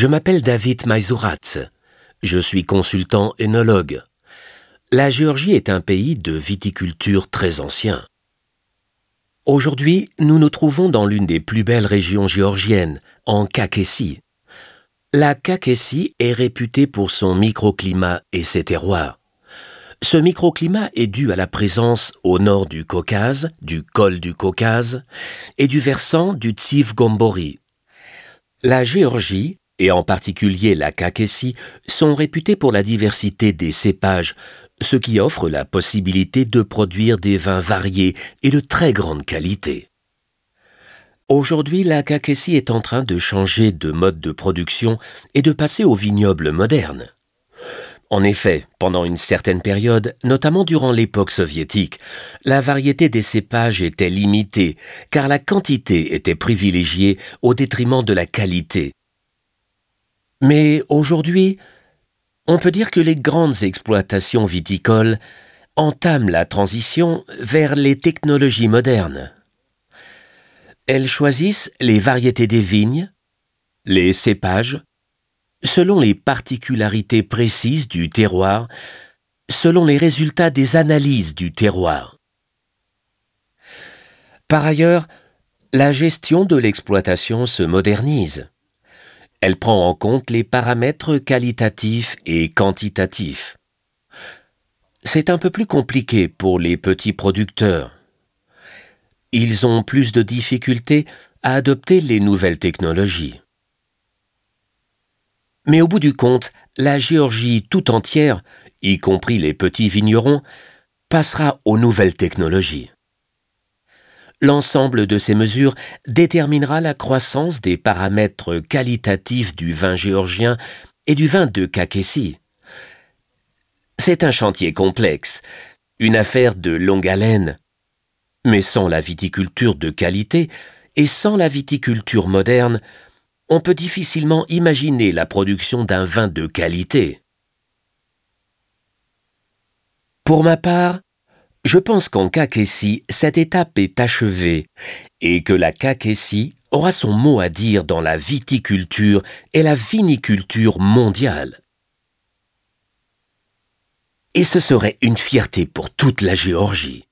Je m'appelle David Maizouratz. Je suis consultant œnologue. La Géorgie est un pays de viticulture très ancien. Aujourd'hui, nous nous trouvons dans l'une des plus belles régions géorgiennes, en Kakessi. La Kakessi est réputée pour son microclimat et ses terroirs. Ce microclimat est dû à la présence au nord du Caucase, du col du Caucase et du versant du Tsiv Gombori. La Géorgie, et en particulier la Kakessi, sont réputés pour la diversité des cépages, ce qui offre la possibilité de produire des vins variés et de très grande qualité. Aujourd'hui, la Kakessi est en train de changer de mode de production et de passer au vignoble moderne. En effet, pendant une certaine période, notamment durant l'époque soviétique, la variété des cépages était limitée, car la quantité était privilégiée au détriment de la qualité. Mais aujourd'hui, on peut dire que les grandes exploitations viticoles entament la transition vers les technologies modernes. Elles choisissent les variétés des vignes, les cépages, selon les particularités précises du terroir, selon les résultats des analyses du terroir. Par ailleurs, la gestion de l'exploitation se modernise. Elle prend en compte les paramètres qualitatifs et quantitatifs. C'est un peu plus compliqué pour les petits producteurs. Ils ont plus de difficultés à adopter les nouvelles technologies. Mais au bout du compte, la Géorgie tout entière, y compris les petits vignerons, passera aux nouvelles technologies. L'ensemble de ces mesures déterminera la croissance des paramètres qualitatifs du vin géorgien et du vin de Kakessi. C'est un chantier complexe, une affaire de longue haleine. Mais sans la viticulture de qualité et sans la viticulture moderne, on peut difficilement imaginer la production d'un vin de qualité. Pour ma part, je pense qu'en Kakessi, cette étape est achevée et que la Kakessi aura son mot à dire dans la viticulture et la viniculture mondiale. Et ce serait une fierté pour toute la Géorgie.